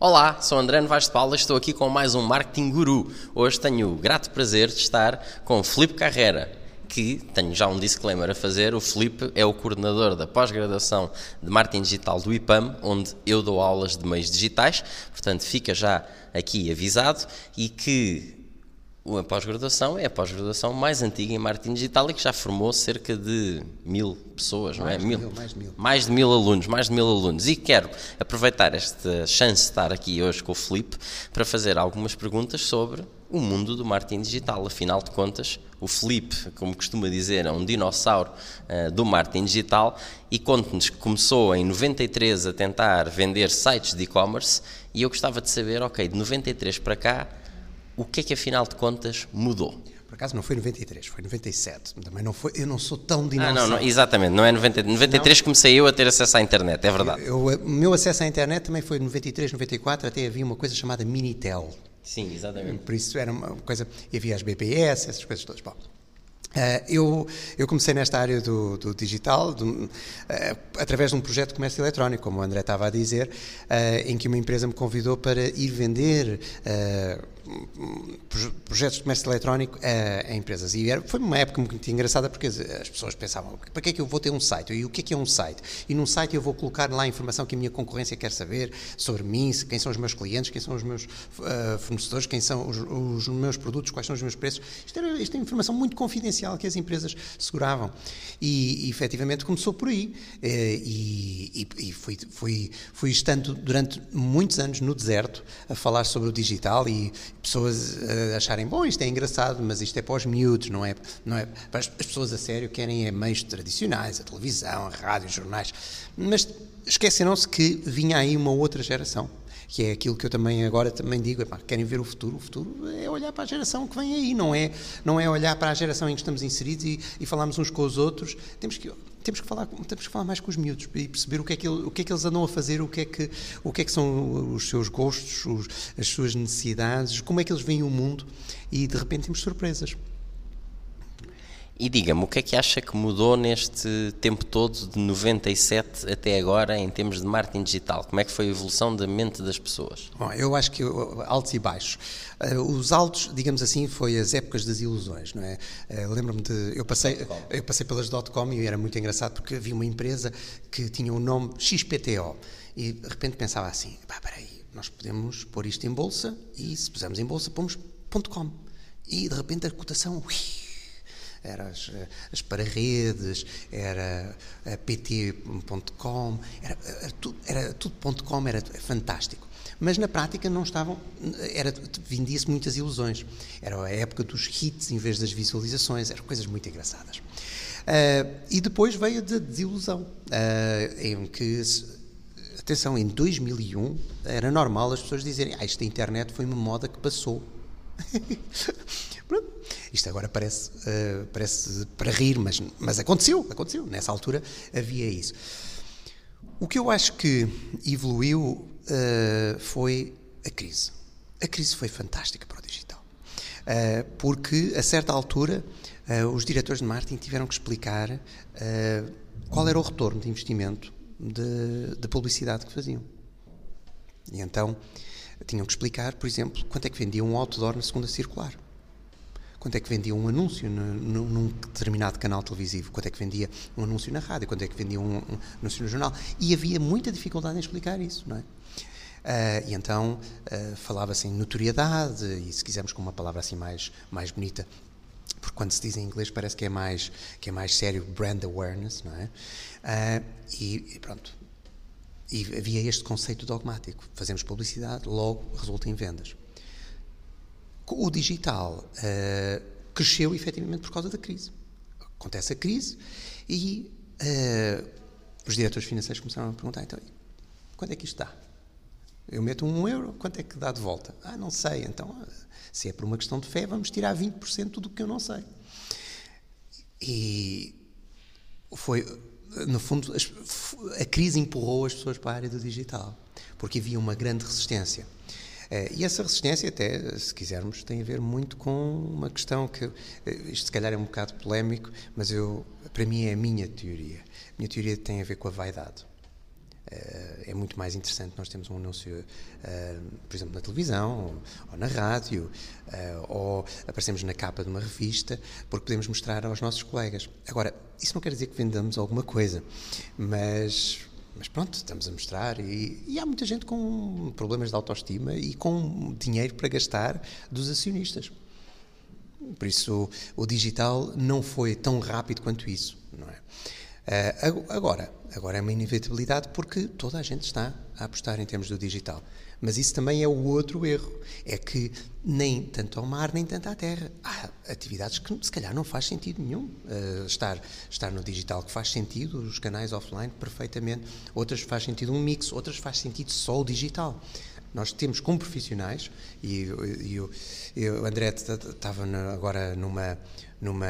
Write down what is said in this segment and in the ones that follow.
Olá, sou André Novaes de Paula estou aqui com mais um Marketing Guru. Hoje tenho o grato prazer de estar com Filipe Carrera, que tenho já um disclaimer a fazer. O Filipe é o coordenador da pós-graduação de Marketing Digital do IPAM, onde eu dou aulas de meios digitais, portanto fica já aqui avisado e que a pós-graduação é a pós-graduação mais antiga em marketing digital e que já formou cerca de mil pessoas, mais não é? Mil, mil, mais de mil. Mais de mil alunos, mais de mil alunos. E quero aproveitar esta chance de estar aqui hoje com o Felipe para fazer algumas perguntas sobre o mundo do marketing digital. Afinal de contas, o Felipe, como costuma dizer, é um dinossauro uh, do marketing digital e conta-nos que começou em 93 a tentar vender sites de e-commerce e eu gostava de saber, ok, de 93 para cá, o que é que afinal de contas mudou? Por acaso não foi 93, foi 97. Também não foi, eu não sou tão dinossauro. Ah, não, não exatamente, não é 90, 93 não. comecei eu a ter acesso à internet, é verdade. O meu acesso à internet também foi 93, 94, até havia uma coisa chamada Minitel. Sim, exatamente. Por isso era uma coisa, havia as BPS, essas coisas todas. Bom, Uh, eu, eu, comecei nesta área do, do digital do, uh, através de um projeto de comércio eletrónico, como o André estava a dizer, uh, em que uma empresa me convidou para ir vender projetos de comércio eletrónico a, a empresas. E era, foi uma época muito engraçada porque as, as, pessoas pensavam: para que é que eu vou ter um site? E o que é que é um site? E num site eu vou colocar lá a informação que a minha concorrência quer saber sobre mim, quem são os meus clientes, quem são os meus fornecedores, quem são os, os, meus produtos, quais são os meus preços. Isto, era, isto é informação muito confidencial que as empresas seguravam. E, e efetivamente começou por aí. Eh, e, e, e fui, fui, fui estando durante muitos anos no deserto a falar sobre o digital e pessoas uh, acharem, bom, isto é engraçado, mas isto é para os miúdos, não é, não é as, as pessoas a sério querem é meios tradicionais, a televisão, a rádio, os jornais, mas esqueceram-se que vinha aí uma outra geração que é aquilo que eu também agora também digo, epá, querem ver o futuro, o futuro é olhar para a geração que vem aí, não é, não é olhar para a geração em que estamos inseridos e, e falarmos uns com os outros, temos que temos que falar temos que falar mais com os miúdos e perceber o que é que, o que, é que eles andam a fazer o que é que o que é que são os seus gostos os, as suas necessidades como é que eles veem o mundo e de repente temos surpresas e diga-me, o que é que acha que mudou neste tempo todo, de 97 até agora, em termos de marketing digital? Como é que foi a evolução da mente das pessoas? Bom, eu acho que altos e baixos. Uh, os altos, digamos assim, foi as épocas das ilusões, não é? Uh, Lembro-me de. Eu passei, eu passei pelas dot-com e era muito engraçado porque havia uma empresa que tinha o nome XPTO e de repente pensava assim: pá, peraí, nós podemos pôr isto em bolsa e se pusermos em bolsa, pomos .com. E de repente a cotação. Ui, era as, eh, as para-redes, era a pt.com, era, era, tudo, era tudo.com, era fantástico. Mas na prática não estavam, era vendia-se muitas ilusões. Era a época dos hits em vez das visualizações, eram coisas muito engraçadas. Uh, e depois veio a desilusão, uh, em que atenção, em 2001 era normal as pessoas dizerem ah, esta internet foi uma moda que passou. Isto agora parece, uh, parece para rir, mas, mas aconteceu, aconteceu. Nessa altura havia isso. O que eu acho que evoluiu uh, foi a crise. A crise foi fantástica para o digital. Uh, porque, a certa altura, os diretores de marketing tiveram que explicar qual era o retorno de investimento de publicidade que faziam. E então tinham que explicar, por exemplo, quanto é que vendia um outdoor na segunda circular quanto é que vendia um anúncio num determinado canal televisivo, quanto é que vendia um anúncio na rádio, quanto é que vendia um, um anúncio no jornal. E havia muita dificuldade em explicar isso, não é? Uh, e então uh, falava-se em notoriedade, e se quisermos com uma palavra assim mais, mais bonita, porque quando se diz em inglês parece que é mais, que é mais sério, brand awareness, não é? Uh, e, e, pronto. E havia este conceito dogmático: fazemos publicidade, logo resulta em vendas. O digital uh, cresceu efetivamente por causa da crise. Acontece a crise e uh, os diretores financeiros começaram a perguntar: então, quanto é que isto dá? Eu meto um euro, quanto é que dá de volta? Ah, não sei, então, se é por uma questão de fé, vamos tirar 20% do que eu não sei. E foi, no fundo, a crise empurrou as pessoas para a área do digital, porque havia uma grande resistência. Eh, e essa resistência, até, se quisermos, tem a ver muito com uma questão que, eh, isto se calhar é um bocado polémico, mas eu, para mim é a minha teoria. A minha teoria tem a ver com a vaidade. é muito mais interessante nós temos um anúncio, por exemplo, na televisão ou, na rádio, ou aparecemos na capa de uma revista, porque podemos mostrar aos nossos colegas. Agora, isso não quer dizer que vendamos alguma coisa, mas mas pronto, estamos a mostrar e, e, há muita gente com problemas de autoestima e com dinheiro para gastar dos acionistas. Por isso, o digital não foi tão rápido quanto isso, não é? Uh, agora, agora é uma inevitabilidade porque toda a gente está a apostar em termos do digital. Mas isso também é o outro erro, é que nem tanto ao mar nem tanto à terra. Há atividades que se calhar não faz sentido nenhum uh, estar, estar no digital, que faz sentido os canais offline perfeitamente, outras faz sentido um mix, outras faz sentido só o digital. Nós temos como profissionais, e, e, e o André estava agora numa, numa,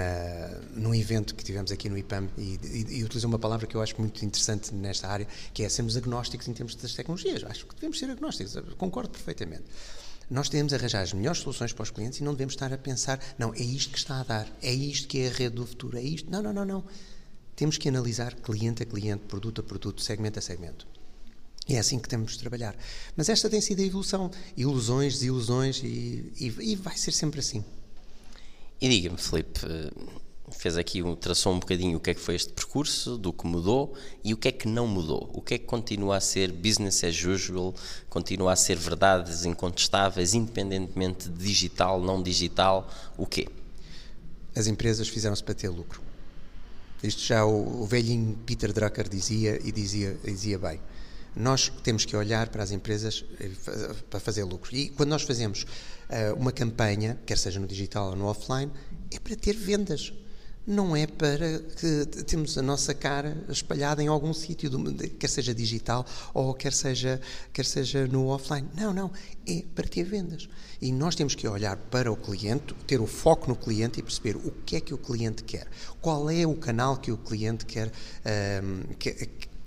num evento que tivemos aqui no IPAM e, e, e, utilizou uma palavra que eu acho muito interessante nesta área, que é sermos agnósticos em termos das tecnologias. Acho que devemos ser agnósticos, concordo perfeitamente. Nós temos a arranjar as melhores soluções para os clientes e não devemos estar a pensar, não, é isto que está a dar, é isto que é a rede do futuro, é isto. Não, não, não, não. Temos que analisar cliente a cliente, produto a produto, segmento a segmento. E é assim que temos de trabalhar. Mas esta tem sido a evolução. Ilusões, desilusões, e, e, e vai ser sempre assim. E diga-me, Felipe, eh, fez aqui, traçou um bocadinho o que é que foi este percurso, do que mudou e o que é que não mudou. O que é que continua a ser business as usual, continua a ser verdades incontestáveis, independentemente de digital, não digital, o quê? As empresas fizeram-se para ter lucro. Isto já o, o velhinho Peter Drucker dizia e dizia, dizia bem nós temos que olhar para as empresas eh, para fazer lucro. E quando nós fazemos uh, uma campanha, quer seja no digital ou no offline, é para ter vendas. Não é para que temos a nossa cara espalhada em algum sítio, quer seja digital ou quer seja, quer seja no offline. Não, não. É para ter vendas. E nós temos que olhar para o cliente, ter o foco no cliente e perceber o que é que o cliente quer. Qual é o canal que o cliente quer, um, ehm,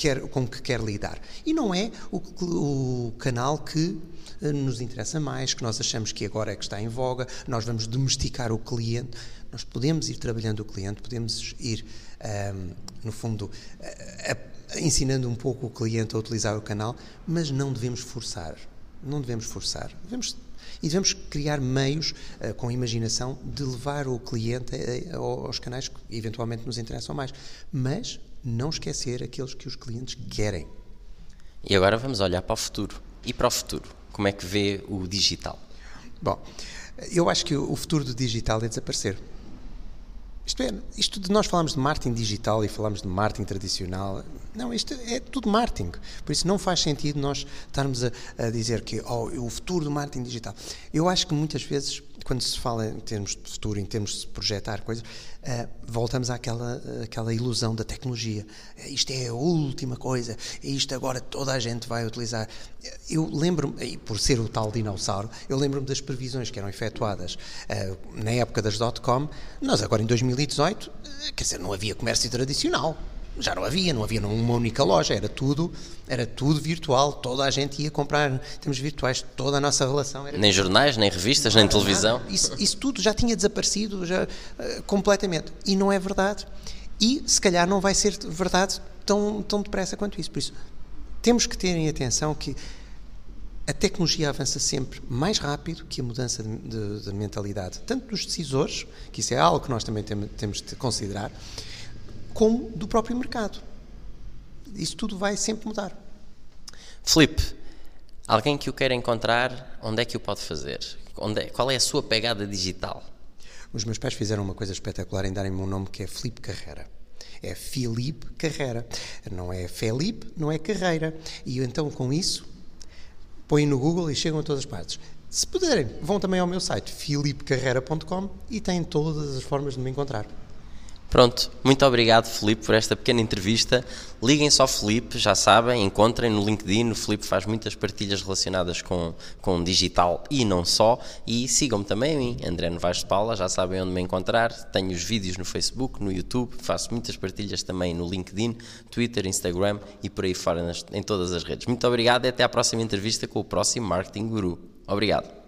quer com que quer lidar. E não é o, o canal que eh, nos interessa mais, que nós achamos que agora é que está em voga, nós vamos domesticar o cliente. Nós podemos ir trabalhando o cliente, podemos ir, um, ehm, no fundo, a, a, ensinando um pouco o cliente a utilizar o canal, mas não devemos forçar. Não devemos forçar. Devemos e devemos criar meios uh, com imaginação de levar o cliente a, aos canais que eventualmente nos interessam mais. Mas não esquecer aqueles que os clientes querem. E agora vamos olhar para o futuro. E para o futuro, como é que vê o digital? Bom, eu acho que o futuro do digital é desaparecer. Isto é, isto de nós falamos de marketing digital e falamos de marketing tradicional, não, isto é tudo marketing. Por isso não faz sentido nós estarmos a, a dizer que oh, o futuro do marketing digital. Eu acho que muitas vezes quando se fala em termos de futuro, em termos de projetar coisas, uh, voltamos àquela, àquela ilusão da tecnologia. Uh, isto é a última coisa, isto agora toda a gente vai utilizar. Eu lembro-me, por ser o tal dinossauro, eu lembro-me das previsões que eram efetuadas uh, na época das dot-com. Nós agora em 2018, quer dizer, não havia comércio tradicional já não havia, não havia uma única loja, era tudo, era tudo virtual, toda a gente ia comprar em termos virtuais, toda a nossa relação era Nem jornais, nem revistas, nem televisão. Isso, isso, tudo já tinha desaparecido já, uh, completamente. E não é verdade. E se calhar não vai ser verdade tão, tão depressa quanto isso. Por isso, temos que ter em atenção que a tecnologia avança sempre mais rápido que a mudança de, de, de mentalidade, tanto dos decisores, que isso é algo que nós também temos de considerar, como do próprio mercado. Isso tudo vai sempre mudar. Felipe, alguém que o queira encontrar, onde é que o pode fazer? Onde é, qual é a sua pegada digital? Os meus pais fizeram uma coisa espetacular em darem-me um nome que é Felipe Carreira. É Filipe Carreira. Não é Felipe, não é Carreira. E então, com isso, põem no Google e chegam a todas as partes. Se puderem, vão também ao meu site, filipecarreira.com e têm todas as formas de me encontrar. Pronto, muito obrigado Felipe por esta pequena entrevista. Liguem só Felipe, já sabem, encontrem no LinkedIn, o Felipe faz muitas partilhas relacionadas com, com digital e não só. E sigam-me também a mim, André Novaes de Paula, já sabem onde me encontrar. Tenho os vídeos no Facebook, no YouTube, faço muitas partilhas também no LinkedIn, Twitter, Instagram e por aí fora nas, em todas as redes. Muito obrigado e até à próxima entrevista com o próximo Marketing Guru. Obrigado.